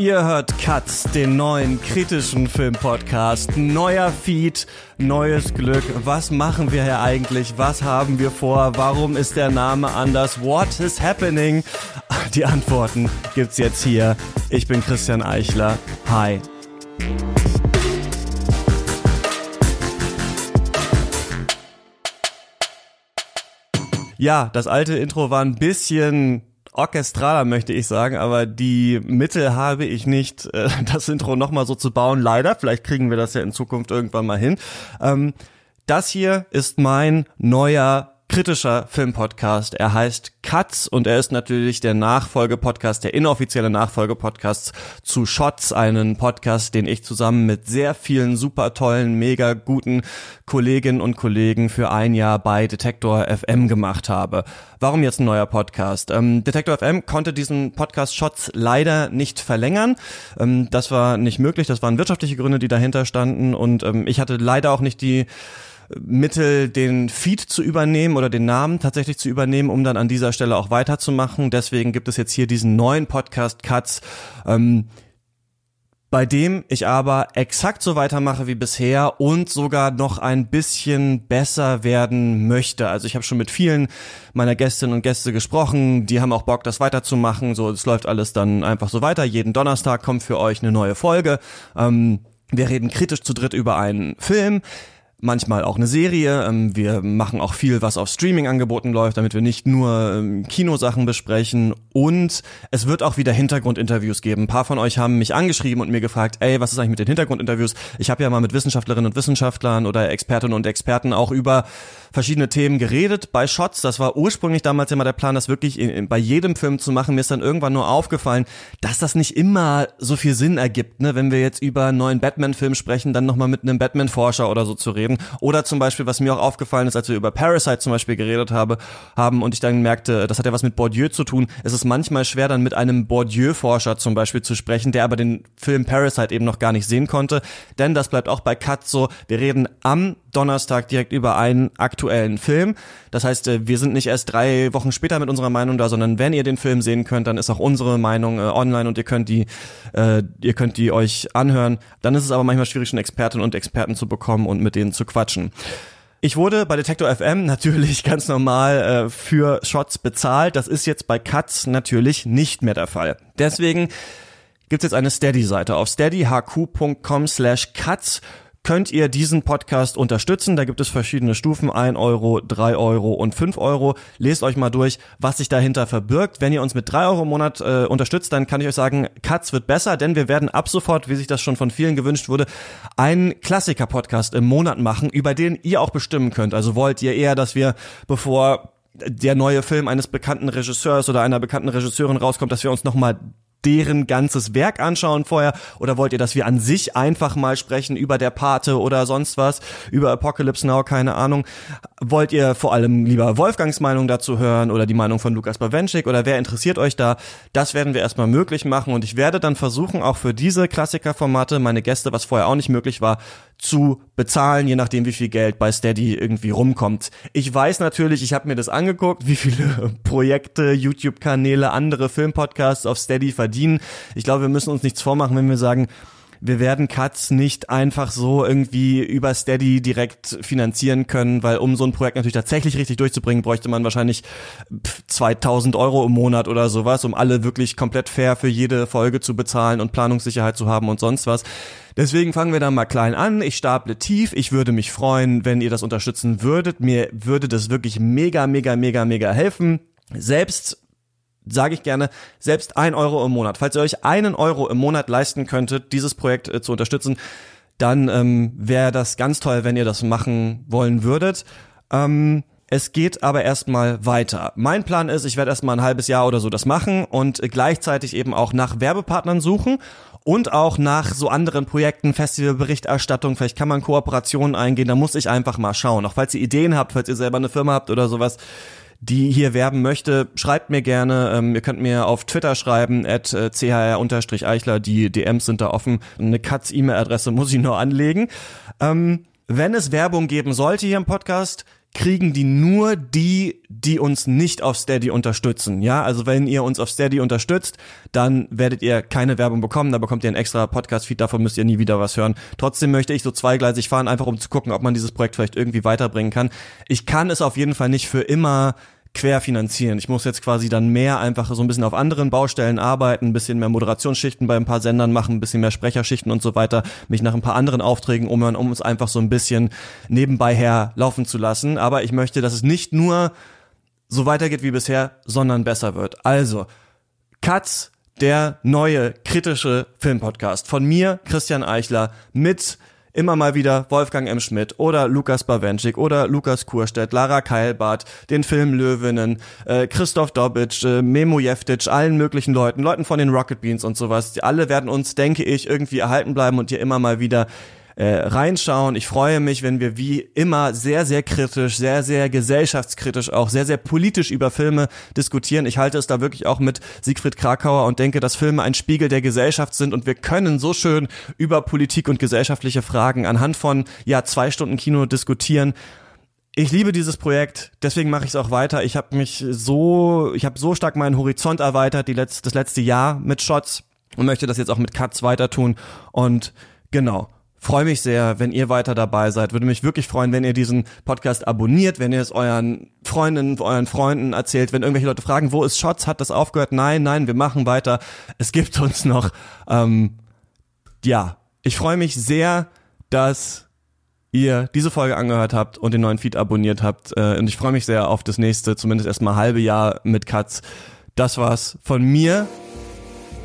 Ihr hört Katz, den neuen kritischen Filmpodcast. Neuer Feed, neues Glück. Was machen wir hier eigentlich? Was haben wir vor? Warum ist der Name anders? What is happening? Die Antworten gibt's jetzt hier. Ich bin Christian Eichler. Hi. Ja, das alte Intro war ein bisschen orchestraler, möchte ich sagen, aber die Mittel habe ich nicht, äh, das Intro nochmal so zu bauen. Leider, vielleicht kriegen wir das ja in Zukunft irgendwann mal hin. Ähm, das hier ist mein neuer kritischer Filmpodcast. Er heißt Katz und er ist natürlich der Nachfolgepodcast, der inoffizielle Nachfolgepodcast zu Shots, einen Podcast, den ich zusammen mit sehr vielen super tollen, mega guten Kolleginnen und Kollegen für ein Jahr bei Detektor FM gemacht habe. Warum jetzt ein neuer Podcast? Ähm, Detektor FM konnte diesen Podcast Shots leider nicht verlängern. Ähm, das war nicht möglich. Das waren wirtschaftliche Gründe, die dahinter standen und ähm, ich hatte leider auch nicht die Mittel, den Feed zu übernehmen oder den Namen tatsächlich zu übernehmen, um dann an dieser Stelle auch weiterzumachen. Deswegen gibt es jetzt hier diesen neuen Podcast Cuts. Ähm, bei dem ich aber exakt so weitermache wie bisher und sogar noch ein bisschen besser werden möchte. Also ich habe schon mit vielen meiner Gästinnen und Gäste gesprochen, die haben auch Bock, das weiterzumachen. So, es läuft alles dann einfach so weiter. Jeden Donnerstag kommt für euch eine neue Folge. Ähm, wir reden kritisch zu dritt über einen Film manchmal auch eine Serie. Ähm, wir machen auch viel, was auf Streaming-Angeboten läuft, damit wir nicht nur ähm, Kinosachen besprechen. Und es wird auch wieder Hintergrundinterviews geben. Ein paar von euch haben mich angeschrieben und mir gefragt, ey, was ist eigentlich mit den Hintergrundinterviews? Ich habe ja mal mit Wissenschaftlerinnen und Wissenschaftlern oder Expertinnen und Experten auch über verschiedene Themen geredet bei Shots. Das war ursprünglich damals immer der Plan, das wirklich in, in, bei jedem Film zu machen. Mir ist dann irgendwann nur aufgefallen, dass das nicht immer so viel Sinn ergibt, ne? wenn wir jetzt über einen neuen Batman-Film sprechen, dann nochmal mit einem Batman-Forscher oder so zu reden. Oder zum Beispiel, was mir auch aufgefallen ist, als wir über Parasite zum Beispiel geredet habe, haben und ich dann merkte, das hat ja was mit Bourdieu zu tun. Es ist manchmal schwer, dann mit einem Bourdieu-Forscher zum Beispiel zu sprechen, der aber den Film Parasite eben noch gar nicht sehen konnte. Denn das bleibt auch bei Cut so. Wir reden am Donnerstag direkt über einen aktuellen Film. Das heißt, äh, wir sind nicht erst drei Wochen später mit unserer Meinung da, sondern wenn ihr den Film sehen könnt, dann ist auch unsere Meinung äh, online und ihr könnt die, äh, ihr könnt die euch anhören. Dann ist es aber manchmal schwierig, schon Expertinnen und Experten zu bekommen und mit denen zu quatschen. Ich wurde bei Detektor FM natürlich ganz normal äh, für Shots bezahlt. Das ist jetzt bei Cuts natürlich nicht mehr der Fall. Deswegen gibt's jetzt eine Steady-Seite auf steadyhq.com slash cuts könnt ihr diesen Podcast unterstützen. Da gibt es verschiedene Stufen, 1 Euro, 3 Euro und 5 Euro. Lest euch mal durch, was sich dahinter verbirgt. Wenn ihr uns mit 3 Euro im Monat äh, unterstützt, dann kann ich euch sagen, Katz wird besser, denn wir werden ab sofort, wie sich das schon von vielen gewünscht wurde, einen Klassiker-Podcast im Monat machen, über den ihr auch bestimmen könnt. Also wollt ihr eher, dass wir, bevor der neue Film eines bekannten Regisseurs oder einer bekannten Regisseurin rauskommt, dass wir uns nochmal deren ganzes Werk anschauen vorher? Oder wollt ihr, dass wir an sich einfach mal sprechen über der Pate oder sonst was, über Apocalypse Now, keine Ahnung? Wollt ihr vor allem lieber Wolfgangs Meinung dazu hören oder die Meinung von Lukas Bawenschik oder wer interessiert euch da? Das werden wir erstmal möglich machen und ich werde dann versuchen, auch für diese Klassikerformate meine Gäste, was vorher auch nicht möglich war, zu bezahlen, je nachdem, wie viel Geld bei Steady irgendwie rumkommt. Ich weiß natürlich, ich habe mir das angeguckt, wie viele Projekte, YouTube-Kanäle, andere Filmpodcasts auf Steady verdienen. Ich glaube, wir müssen uns nichts vormachen, wenn wir sagen, wir werden Cuts nicht einfach so irgendwie über Steady direkt finanzieren können, weil um so ein Projekt natürlich tatsächlich richtig durchzubringen, bräuchte man wahrscheinlich 2000 Euro im Monat oder sowas, um alle wirklich komplett fair für jede Folge zu bezahlen und Planungssicherheit zu haben und sonst was. Deswegen fangen wir dann mal klein an. Ich staple tief. Ich würde mich freuen, wenn ihr das unterstützen würdet. Mir würde das wirklich mega, mega, mega, mega helfen. Selbst sage ich gerne, selbst ein Euro im Monat. Falls ihr euch einen Euro im Monat leisten könntet, dieses Projekt äh, zu unterstützen, dann ähm, wäre das ganz toll, wenn ihr das machen wollen würdet. Ähm, es geht aber erstmal weiter. Mein Plan ist, ich werde erstmal ein halbes Jahr oder so das machen und gleichzeitig eben auch nach Werbepartnern suchen und auch nach so anderen Projekten, Festivalberichterstattung, vielleicht kann man Kooperationen eingehen, da muss ich einfach mal schauen. Auch falls ihr Ideen habt, falls ihr selber eine Firma habt oder sowas, die hier werben möchte, schreibt mir gerne. Ähm, ihr könnt mir auf Twitter schreiben, at äh, chr-eichler. Die DMs sind da offen. Eine Katz-E-Mail-Adresse muss ich nur anlegen. Ähm, wenn es Werbung geben sollte hier im Podcast, kriegen die nur die, die uns nicht auf Steady unterstützen. Ja, also wenn ihr uns auf Steady unterstützt, dann werdet ihr keine Werbung bekommen, da bekommt ihr einen extra Podcast-Feed, davon müsst ihr nie wieder was hören. Trotzdem möchte ich so zweigleisig fahren, einfach um zu gucken, ob man dieses Projekt vielleicht irgendwie weiterbringen kann. Ich kann es auf jeden Fall nicht für immer querfinanzieren. Ich muss jetzt quasi dann mehr einfach so ein bisschen auf anderen Baustellen arbeiten, ein bisschen mehr Moderationsschichten bei ein paar Sendern machen, ein bisschen mehr Sprecherschichten und so weiter, mich nach ein paar anderen Aufträgen umhören, um es einfach so ein bisschen nebenbei her laufen zu lassen. Aber ich möchte, dass es nicht nur so weitergeht wie bisher, sondern besser wird. Also, Katz, der neue kritische Filmpodcast von mir, Christian Eichler, mit immer mal wieder Wolfgang M. Schmidt oder Lukas Bawenschik oder Lukas Kurstedt, Lara Keilbart, den Filmlöwinnen, äh, Christoph Dobic, äh, Memo Jeftic, allen möglichen Leuten, Leuten von den Rocket Beans und sowas. Die alle werden uns, denke ich, irgendwie erhalten bleiben und hier immer mal wieder äh, reinschauen. Ich freue mich, wenn wir wie immer sehr, sehr kritisch, sehr, sehr gesellschaftskritisch, auch sehr, sehr politisch über Filme diskutieren. Ich halte es da wirklich auch mit Siegfried Krakauer und denke, dass Filme ein Spiegel der Gesellschaft sind und wir können so schön über Politik und gesellschaftliche Fragen anhand von ja zwei Stunden Kino diskutieren. Ich liebe dieses Projekt, deswegen mache ich es auch weiter. Ich habe mich so, ich habe so stark meinen Horizont erweitert, die letzt, das letzte Jahr mit Shots und möchte das jetzt auch mit Cuts weiter tun. Und genau, Freue mich sehr, wenn ihr weiter dabei seid. Würde mich wirklich freuen, wenn ihr diesen Podcast abonniert, wenn ihr es euren Freundinnen, euren Freunden erzählt, wenn irgendwelche Leute fragen, wo ist Shots, hat das aufgehört? Nein, nein, wir machen weiter. Es gibt uns noch. Ähm, ja, ich freue mich sehr, dass ihr diese Folge angehört habt und den neuen Feed abonniert habt. Äh, und ich freue mich sehr auf das nächste, zumindest erstmal halbe Jahr mit Katz. Das war's von mir.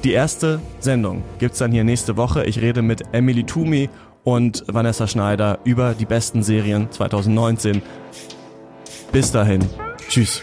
Die erste Sendung gibt's dann hier nächste Woche. Ich rede mit Emily Toomey und Vanessa Schneider über die besten Serien 2019. Bis dahin. Tschüss.